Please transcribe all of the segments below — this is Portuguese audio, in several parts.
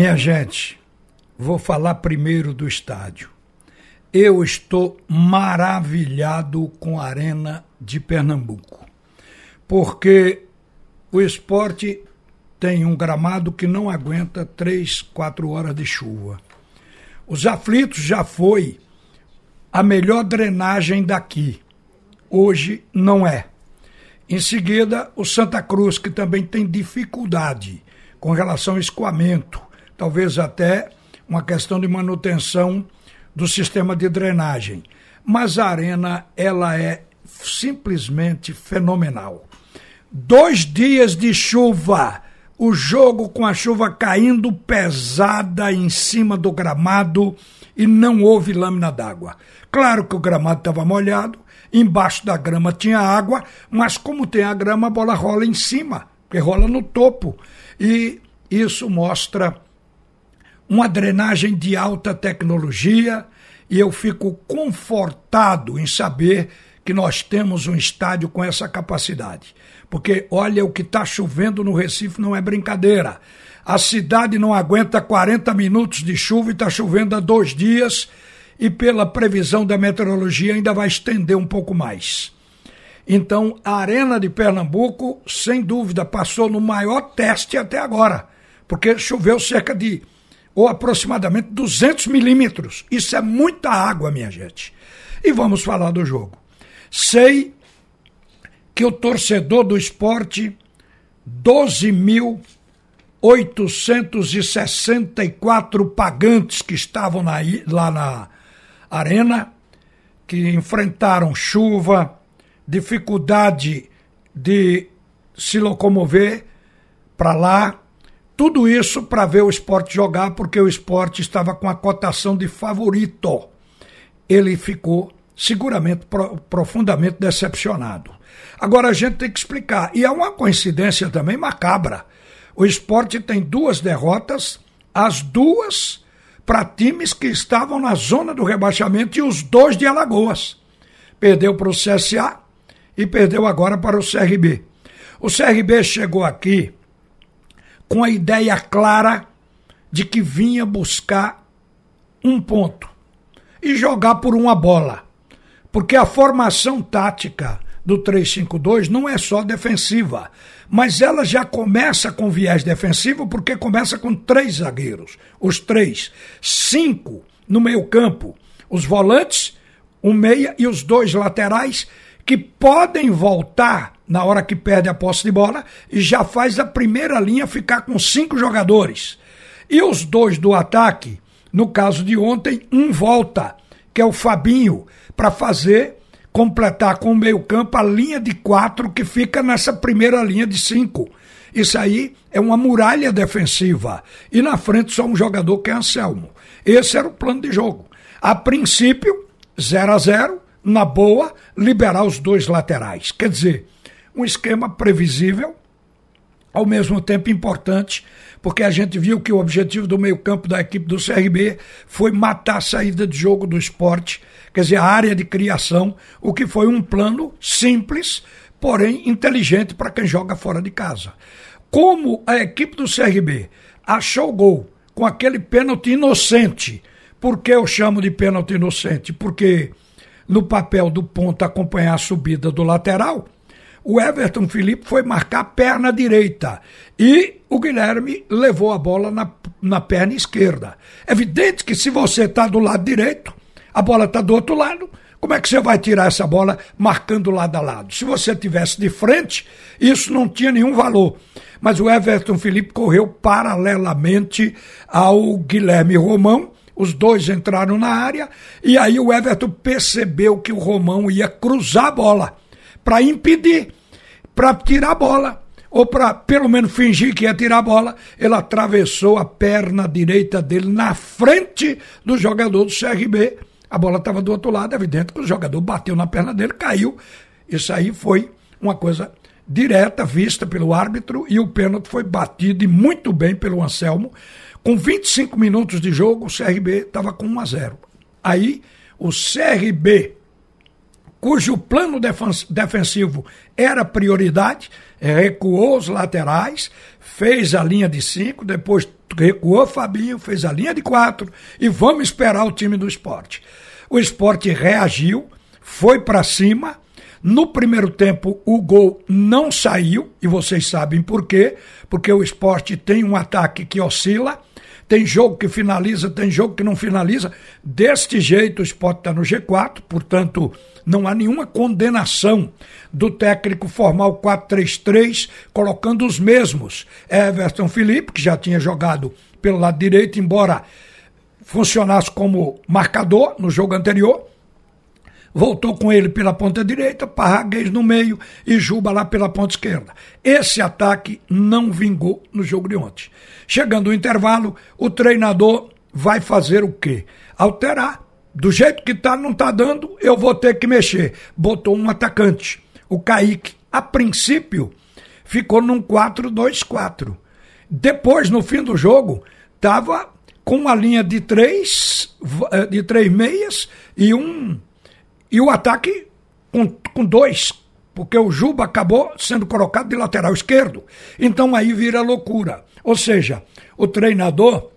Minha gente, vou falar primeiro do estádio. Eu estou maravilhado com a Arena de Pernambuco, porque o esporte tem um gramado que não aguenta três, quatro horas de chuva. Os aflitos já foi a melhor drenagem daqui. Hoje não é. Em seguida, o Santa Cruz, que também tem dificuldade com relação ao escoamento, talvez até uma questão de manutenção do sistema de drenagem. Mas a arena, ela é simplesmente fenomenal. Dois dias de chuva, o jogo com a chuva caindo pesada em cima do gramado e não houve lâmina d'água. Claro que o gramado estava molhado, embaixo da grama tinha água, mas como tem a grama, a bola rola em cima, porque rola no topo. E isso mostra uma drenagem de alta tecnologia e eu fico confortado em saber que nós temos um estádio com essa capacidade. Porque olha, o que está chovendo no Recife não é brincadeira. A cidade não aguenta 40 minutos de chuva e está chovendo há dois dias e pela previsão da meteorologia ainda vai estender um pouco mais. Então, a Arena de Pernambuco, sem dúvida, passou no maior teste até agora, porque choveu cerca de, ou aproximadamente 200 milímetros. Isso é muita água, minha gente. E vamos falar do jogo. Sei que o torcedor do esporte, 12.864 pagantes que estavam na, lá na Arena, que enfrentaram chuva, dificuldade de se locomover para lá, tudo isso para ver o esporte jogar, porque o esporte estava com a cotação de favorito. Ele ficou seguramente pro, profundamente decepcionado. Agora a gente tem que explicar, e é uma coincidência também macabra. O esporte tem duas derrotas, as duas para times que estavam na zona do rebaixamento e os dois de Alagoas. Perdeu para o CSA e perdeu agora para o CRB. O CRB chegou aqui com a ideia clara de que vinha buscar um ponto e jogar por uma bola. Porque a formação tática do 352 não é só defensiva, mas ela já começa com viés defensivo porque começa com três zagueiros, os três, cinco no meio-campo, os volantes, o meia e os dois laterais que podem voltar na hora que perde a posse de bola e já faz a primeira linha ficar com cinco jogadores. E os dois do ataque, no caso de ontem, um volta, que é o Fabinho, para fazer completar com o meio-campo a linha de quatro que fica nessa primeira linha de cinco. Isso aí é uma muralha defensiva. E na frente só um jogador que é Anselmo. Esse era o plano de jogo. A princípio, 0 a 0 na boa, liberar os dois laterais. Quer dizer, um esquema previsível, ao mesmo tempo importante, porque a gente viu que o objetivo do meio-campo da equipe do CRB foi matar a saída de jogo do esporte, quer dizer, a área de criação, o que foi um plano simples, porém inteligente para quem joga fora de casa. Como a equipe do CRB achou o gol com aquele pênalti inocente, por que eu chamo de pênalti inocente? Porque no papel do ponto acompanhar a subida do lateral, o Everton Felipe foi marcar perna direita e o Guilherme levou a bola na, na perna esquerda. Evidente que se você está do lado direito, a bola está do outro lado, como é que você vai tirar essa bola marcando lado a lado? Se você tivesse de frente, isso não tinha nenhum valor. Mas o Everton Felipe correu paralelamente ao Guilherme Romão. Os dois entraram na área e aí o Everton percebeu que o Romão ia cruzar a bola para impedir, para tirar a bola, ou para pelo menos fingir que ia tirar a bola, ele atravessou a perna direita dele na frente do jogador do CRB. A bola estava do outro lado, é evidente que o jogador bateu na perna dele, caiu. Isso aí foi uma coisa direta, vista pelo árbitro, e o pênalti foi batido e muito bem pelo Anselmo. Com 25 minutos de jogo, o CRB estava com 1 a 0. Aí o CRB cujo plano defensivo era prioridade, recuou os laterais, fez a linha de cinco, depois recuou Fabinho, fez a linha de quatro e vamos esperar o time do esporte. O esporte reagiu, foi para cima. No primeiro tempo, o gol não saiu, e vocês sabem por quê? Porque o esporte tem um ataque que oscila tem jogo que finaliza, tem jogo que não finaliza. Deste jeito, o Sport está no G4, portanto, não há nenhuma condenação do técnico formar o 4-3-3, colocando os mesmos. Everton Felipe, que já tinha jogado pelo lado direito, embora funcionasse como marcador no jogo anterior, voltou com ele pela ponta direita, Parraguês no meio e Juba lá pela ponta esquerda. Esse ataque não vingou no jogo de ontem. Chegando o intervalo, o treinador vai fazer o quê? Alterar. Do jeito que tá, não tá dando, eu vou ter que mexer. Botou um atacante, o Kaique. A princípio, ficou num 4-2-4. Depois, no fim do jogo, tava com uma linha de três, eh, de três meias e um e o ataque com, com dois, porque o Juba acabou sendo colocado de lateral esquerdo. Então aí vira loucura. Ou seja, o treinador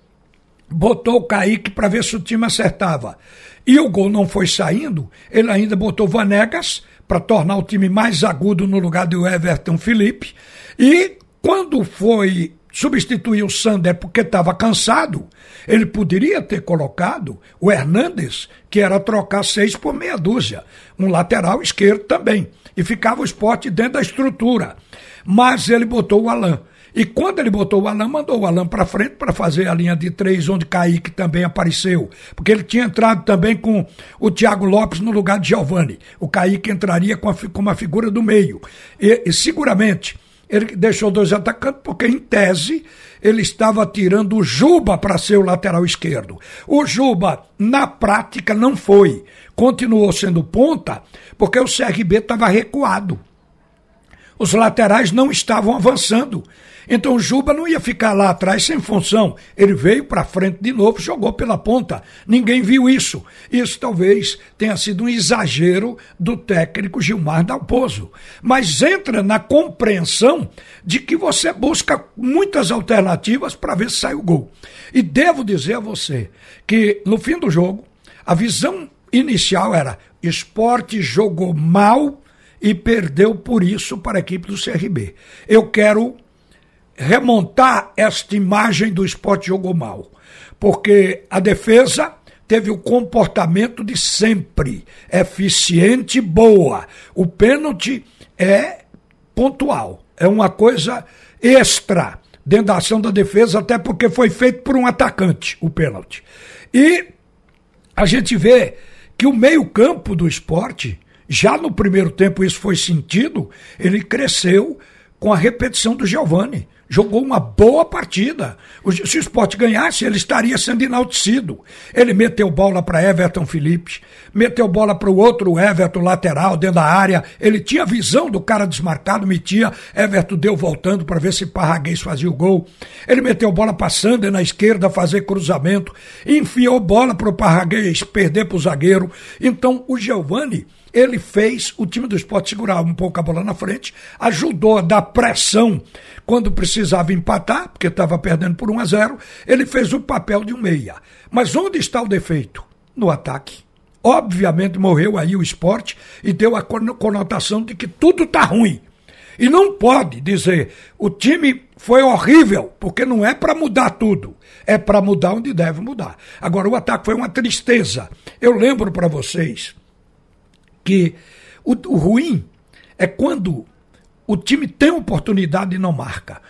botou o Kaique para ver se o time acertava. E o gol não foi saindo, ele ainda botou Vanegas para tornar o time mais agudo no lugar do Everton Felipe. E quando foi substituir o Sander porque estava cansado, ele poderia ter colocado o Hernandes, que era trocar seis por meia dúzia, um lateral esquerdo também, e ficava o esporte dentro da estrutura. Mas ele botou o Alain. E quando ele botou o Alain, mandou o Alain para frente para fazer a linha de três, onde Kaique também apareceu. Porque ele tinha entrado também com o Thiago Lopes no lugar de Giovani. O Kaique entraria com, a, com uma figura do meio. E, e seguramente ele deixou dois atacantes porque, em tese, ele estava tirando o Juba para ser o lateral esquerdo. O Juba, na prática, não foi. Continuou sendo ponta porque o CRB estava recuado. Os laterais não estavam avançando. Então Juba não ia ficar lá atrás sem função. Ele veio para frente de novo, jogou pela ponta. Ninguém viu isso. Isso talvez tenha sido um exagero do técnico Gilmar Dalpozo. Mas entra na compreensão de que você busca muitas alternativas para ver se sai o gol. E devo dizer a você que no fim do jogo, a visão inicial era: esporte jogou mal e perdeu por isso para a equipe do CRB. Eu quero remontar esta imagem do esporte jogou mal. Porque a defesa teve o comportamento de sempre, eficiente boa. O pênalti é pontual, é uma coisa extra dentro da ação da defesa, até porque foi feito por um atacante, o pênalti. E a gente vê que o meio-campo do esporte, já no primeiro tempo isso foi sentido, ele cresceu com a repetição do Giovani jogou uma boa partida. Se o esporte ganhasse, ele estaria sendo enaltecido. Ele meteu bola para Everton Felipe, meteu bola para o outro Everton lateral dentro da área. Ele tinha visão do cara desmarcado, metia. Everton deu voltando para ver se Parraguês fazia o gol. Ele meteu bola para Sander na esquerda fazer cruzamento. Enfiou bola para o Parraguês perder para o zagueiro. Então o Giovani ele fez o time do esporte segurar um pouco a bola na frente, ajudou a dar pressão quando precisava empatar, porque estava perdendo por 1 a 0, ele fez o papel de um meia. Mas onde está o defeito? No ataque. Obviamente morreu aí o esporte e deu a conotação de que tudo está ruim. E não pode dizer o time foi horrível, porque não é para mudar tudo, é para mudar onde deve mudar. Agora, o ataque foi uma tristeza. Eu lembro para vocês que o, o ruim é quando o time tem oportunidade e não marca.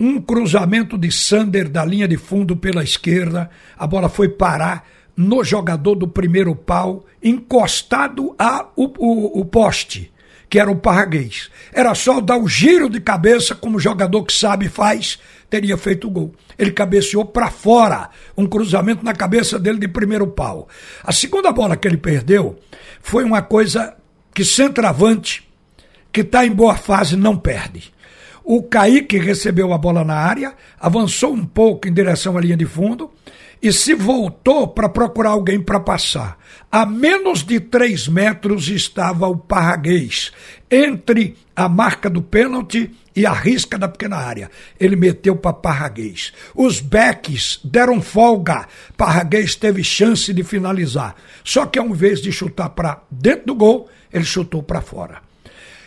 Um cruzamento de Sander da linha de fundo pela esquerda, a bola foi parar no jogador do primeiro pau, encostado a o, o, poste, que era o Parraguês. Era só dar o giro de cabeça, como jogador que sabe faz, teria feito o gol. Ele cabeceou para fora, um cruzamento na cabeça dele de primeiro pau. A segunda bola que ele perdeu foi uma coisa que centroavante, que está em boa fase, não perde. O Kaique recebeu a bola na área, avançou um pouco em direção à linha de fundo e se voltou para procurar alguém para passar. A menos de três metros estava o Parraguês, entre a marca do pênalti e a risca da pequena área. Ele meteu para Parraguês. Os backs deram folga. Parraguês teve chance de finalizar. Só que ao invés de chutar para dentro do gol, ele chutou para fora.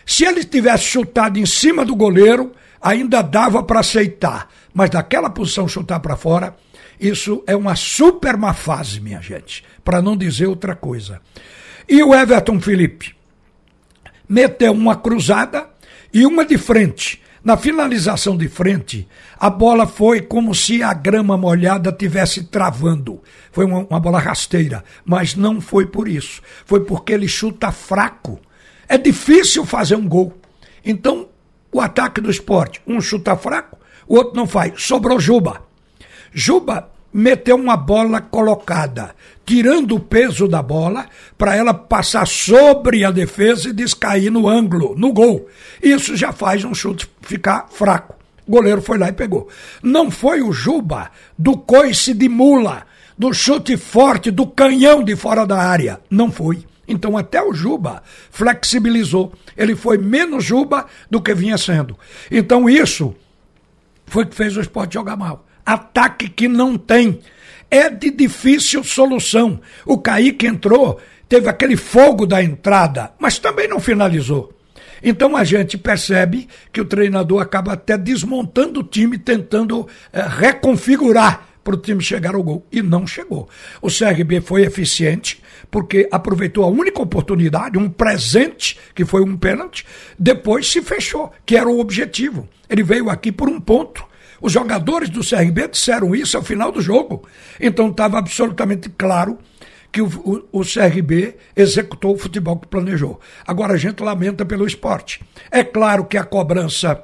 Se ele tivesse chutado em cima do goleiro, ainda dava para aceitar. Mas daquela posição chutar para fora, isso é uma super má fase, minha gente, para não dizer outra coisa. E o Everton Felipe meteu uma cruzada e uma de frente. Na finalização de frente, a bola foi como se a grama molhada tivesse travando. Foi uma, uma bola rasteira, mas não foi por isso. Foi porque ele chuta fraco. É difícil fazer um gol. Então, o ataque do esporte, um chuta fraco, o outro não faz. Sobrou Juba. Juba meteu uma bola colocada, tirando o peso da bola para ela passar sobre a defesa e descair no ângulo, no gol. Isso já faz um chute ficar fraco. O goleiro foi lá e pegou. Não foi o Juba do coice de mula, do chute forte, do canhão de fora da área. Não foi. Então até o Juba flexibilizou. Ele foi menos Juba do que vinha sendo. Então isso foi que fez o esporte jogar mal ataque que não tem. É de difícil solução. O Kaique entrou, teve aquele fogo da entrada, mas também não finalizou. Então a gente percebe que o treinador acaba até desmontando o time, tentando é, reconfigurar para o time chegar ao gol. E não chegou. O CRB foi eficiente, porque aproveitou a única oportunidade, um presente, que foi um pênalti, depois se fechou, que era o objetivo. Ele veio aqui por um ponto. Os jogadores do CRB disseram isso ao final do jogo. Então estava absolutamente claro que o, o, o, CRB executou o futebol que planejou. Agora a gente lamenta pelo esporte. É claro que a cobrança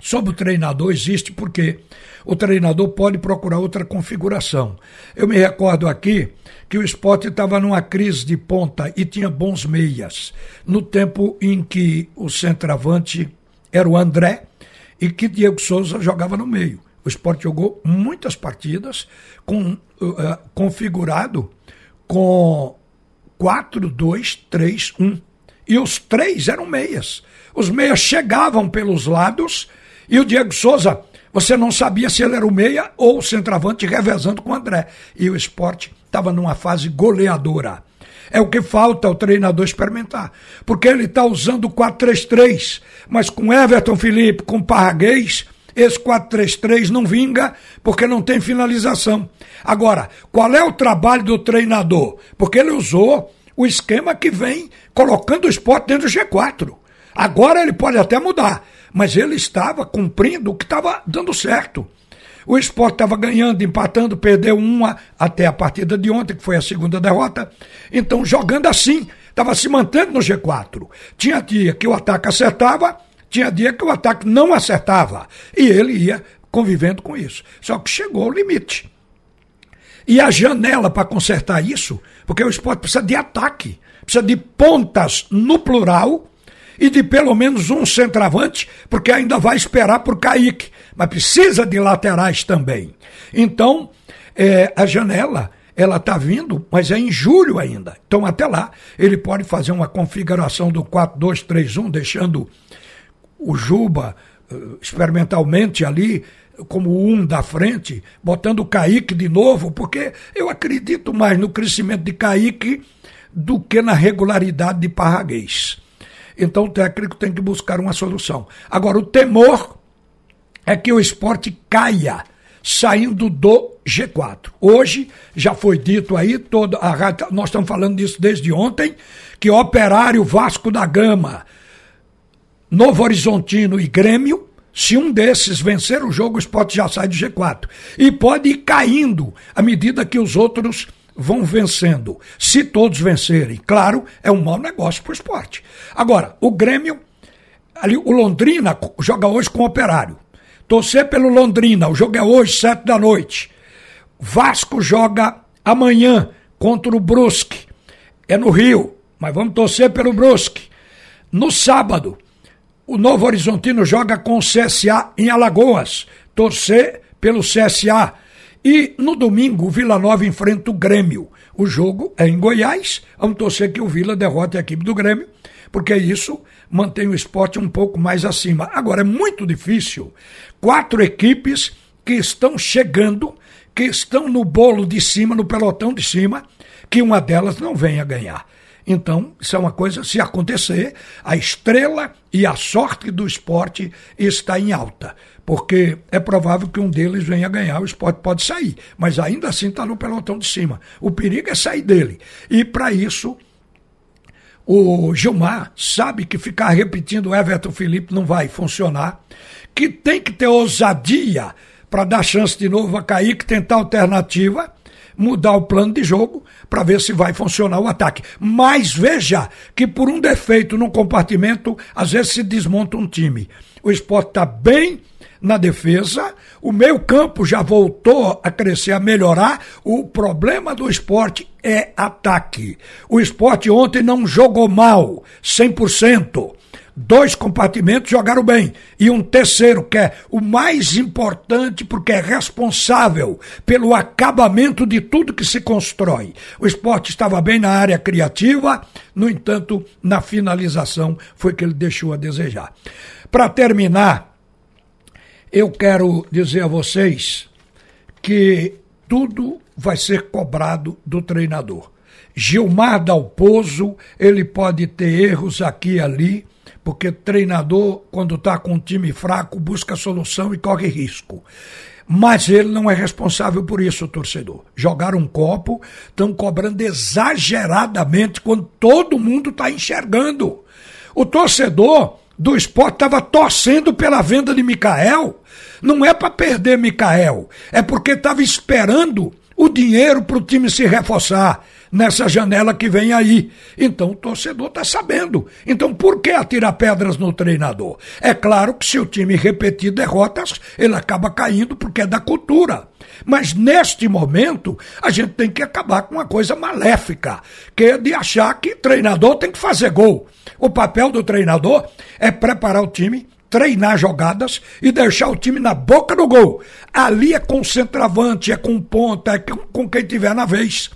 sobre o treinador existe porque o treinador pode procurar outra configuração. Eu me recordo aqui que o esporte estava numa crise de ponta e tinha bons meias. No tempo em que o centroavante era o André e que Diego Souza jogava no meio. O esporte jogou muitas partidas com, uh, configurado com 4-2-3-1. E os três eram meias. Os meias chegavam pelos lados e o Diego Souza, você não sabia se ele era o meia ou o centroavante revezando com o André. E o esporte estava numa fase goleadora. É o que falta o treinador experimentar. Porque ele está usando o 4-3-3, mas com Everton Felipe, com Parraguês, esse 4-3-3 não vinga porque não tem finalização. Agora, qual é o trabalho do treinador? Porque ele usou o esquema que vem colocando o esporte dentro do G4. Agora ele pode até mudar, mas ele estava cumprindo o que estava dando certo. O esporte estava ganhando, empatando, perdeu uma até a partida de ontem, que foi a segunda derrota. Então, jogando assim, estava se mantendo no G4. Tinha dia que o ataque acertava, tinha dia que o ataque não acertava. E ele ia convivendo com isso. Só que chegou ao limite. E a janela para consertar isso, porque o esporte precisa de ataque, precisa de pontas no plural e de pelo menos um centroavante, porque ainda vai esperar por Kaique, mas precisa de laterais também. Então, é, a janela ela está vindo, mas é em julho ainda. Então, até lá, ele pode fazer uma configuração do 4-2-3-1, deixando o Juba uh, experimentalmente ali como um da frente, botando o Kaique de novo, porque eu acredito mais no crescimento de Kaique do que na regularidade de Parraguês. Então o técnico tem que buscar uma solução. Agora, o temor é que o esporte caia saindo do G4. Hoje já foi dito aí, toda a, nós estamos falando disso desde ontem, que Operário Vasco da Gama, Novo Horizontino e Grêmio, se um desses vencer o jogo, o esporte já sai do G4. E pode ir caindo à medida que os outros vão vencendo. Se todos vencerem, claro, é um mau negócio para o esporte. Agora, o Grêmio, ali, o Londrina joga hoje com o Operário. Torcer pelo Londrina, o jogo é hoje, sete da noite. Vasco joga amanhã contra o Brusque. É no Rio, mas vamos torcer pelo Brusque. No sábado, o Novo Horizontino joga com o CSA em Alagoas. Torcer pelo CSA. E no domingo, o Vila Nova enfrenta o Grêmio. O jogo é em Goiás. Vamos torcer que o Vila derrote a equipe do Grêmio, porque isso mantém o esporte um pouco mais acima. Agora, é muito difícil. Quatro equipes que estão chegando, que estão no bolo de cima, no pelotão de cima, que uma delas não venha ganhar. Então, isso é uma coisa, se acontecer, a estrela e a sorte do esporte está em alta. Porque é provável que um deles venha ganhar, o esporte pode sair. Mas ainda assim está no pelotão de cima. O perigo é sair dele. E para isso, o Gilmar sabe que ficar repetindo Everton Felipe não vai funcionar. Que tem que ter ousadia para dar chance de novo a Kaique, tentar alternativa mudar o plano de jogo para ver se vai funcionar o ataque. Mas veja que por um defeito no compartimento, às vezes se desmonta um time. O esporte está bem na defesa, o meio campo já voltou a crescer, a melhorar. O problema do esporte é ataque. O esporte ontem não jogou mal, 100% dois compartimentos jogaram bem. E um terceiro, que é o mais importante, porque é responsável pelo acabamento de tudo que se constrói. O esporte estava bem na área criativa, no entanto, na finalização foi que ele deixou a desejar. Para terminar, eu quero dizer a vocês que tudo vai ser cobrado do treinador. Gilmar Dalpozo, ele pode ter erros aqui e ali, porque treinador, quando está com um time fraco, busca solução e corre risco. Mas ele não é responsável por isso, torcedor. Jogaram um copo, estão cobrando exageradamente quando todo mundo está enxergando. O torcedor do esporte estava torcendo pela venda de Mikael. Não é para perder Mikael, é porque estava esperando o dinheiro para o time se reforçar nessa janela que vem aí. Então o torcedor está sabendo. Então por que atirar pedras no treinador? É claro que se o time repetir derrotas, ele acaba caindo porque é da cultura. Mas neste momento, a gente tem que acabar com uma coisa maléfica, que é de achar que treinador tem que fazer gol. O papel do treinador é preparar o time treinar jogadas e deixar o time na boca do gol. Ali é com centroavante, é com ponta, é com quem tiver na vez.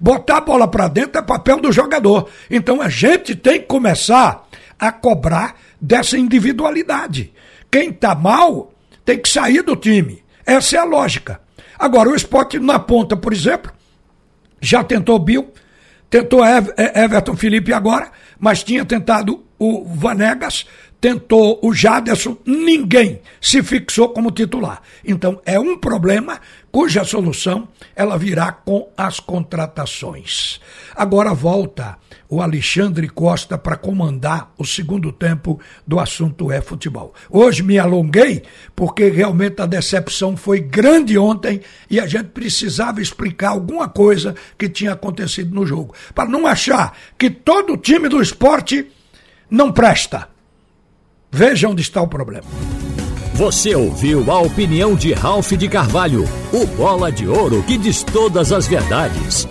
Botar a bola para dentro é papel do jogador. Então a gente tem que começar a cobrar dessa individualidade. Quem está mal tem que sair do time. Essa é a lógica. Agora, o esporte na ponta, por exemplo, já tentou Bill, tentou Everton Felipe agora, mas tinha tentado o Vanegas, tentou o Jaderson, ninguém se fixou como titular. Então é um problema cuja solução ela virá com as contratações. Agora volta o Alexandre Costa para comandar o segundo tempo do assunto é futebol. Hoje me alonguei porque realmente a decepção foi grande ontem e a gente precisava explicar alguma coisa que tinha acontecido no jogo, para não achar que todo time do esporte não presta. Veja onde está o problema. Você ouviu a opinião de Ralph de Carvalho, o bola de ouro que diz todas as verdades.